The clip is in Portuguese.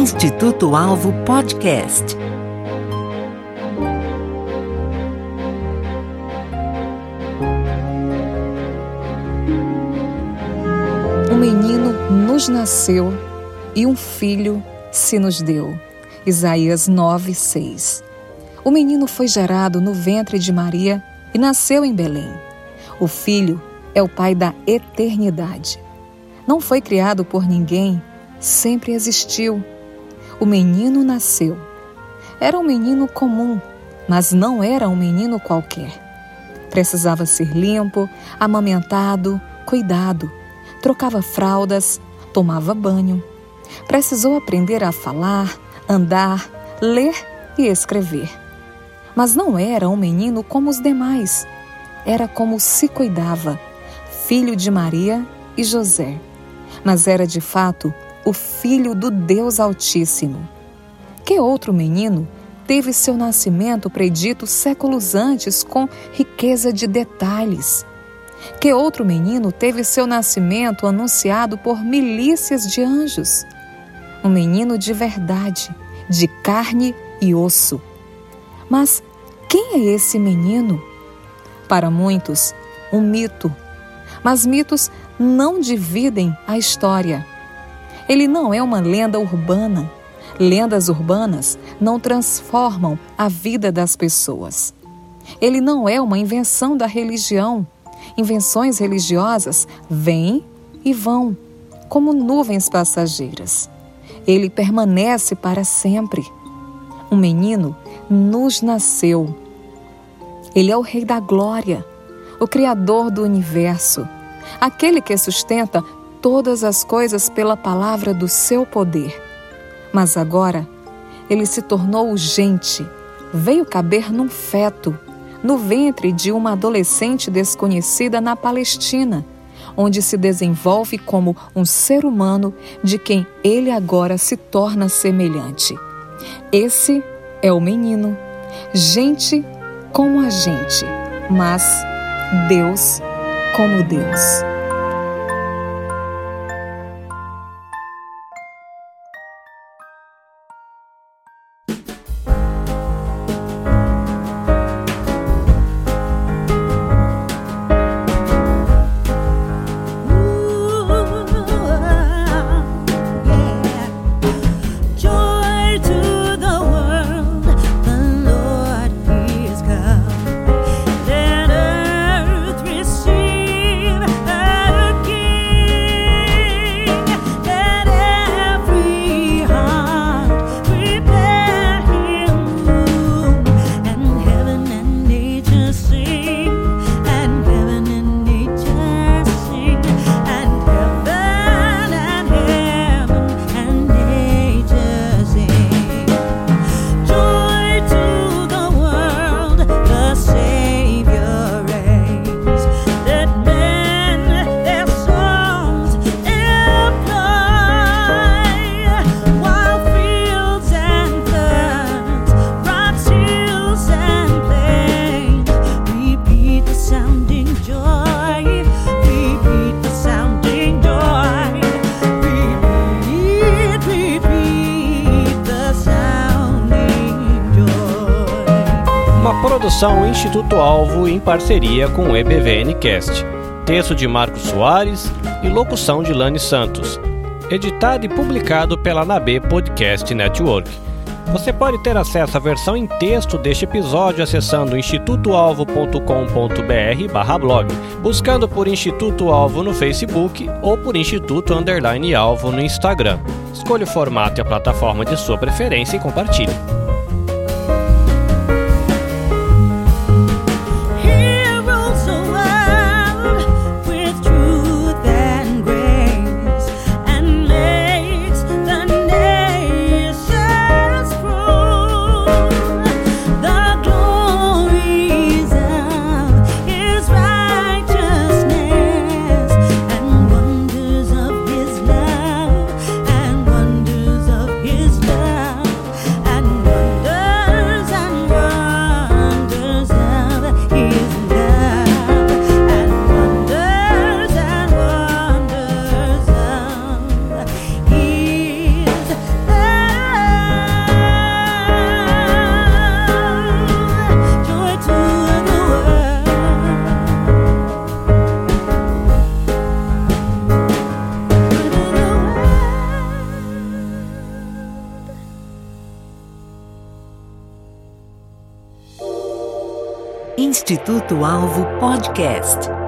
Instituto Alvo Podcast. Um menino nos nasceu e um filho se nos deu. Isaías 9, 6. O menino foi gerado no ventre de Maria e nasceu em Belém. O filho é o pai da eternidade. Não foi criado por ninguém, sempre existiu. O menino nasceu. Era um menino comum, mas não era um menino qualquer. Precisava ser limpo, amamentado, cuidado. Trocava fraldas, tomava banho. Precisou aprender a falar, andar, ler e escrever. Mas não era um menino como os demais. Era como se cuidava, filho de Maria e José. Mas era de fato o filho do Deus Altíssimo. Que outro menino teve seu nascimento predito séculos antes com riqueza de detalhes? Que outro menino teve seu nascimento anunciado por milícias de anjos? Um menino de verdade, de carne e osso. Mas quem é esse menino? Para muitos, um mito. Mas mitos não dividem a história. Ele não é uma lenda urbana. Lendas urbanas não transformam a vida das pessoas. Ele não é uma invenção da religião. Invenções religiosas vêm e vão, como nuvens passageiras. Ele permanece para sempre. Um menino nos nasceu. Ele é o Rei da Glória, o Criador do universo, aquele que sustenta todas as coisas pela palavra do seu poder. Mas agora ele se tornou gente, veio caber num feto, no ventre de uma adolescente desconhecida na Palestina, onde se desenvolve como um ser humano de quem ele agora se torna semelhante. Esse é o menino, gente como a gente, mas Deus como Deus. Produção Instituto Alvo em parceria com o EBVNcast. Texto de Marcos Soares e locução de Lani Santos. Editado e publicado pela Nabe Podcast Network. Você pode ter acesso à versão em texto deste episódio acessando institutoalvo.com.br/blog, buscando por Instituto Alvo no Facebook ou por Instituto Underline Alvo no Instagram. Escolha o formato e a plataforma de sua preferência e compartilhe. Instituto Alvo Podcast.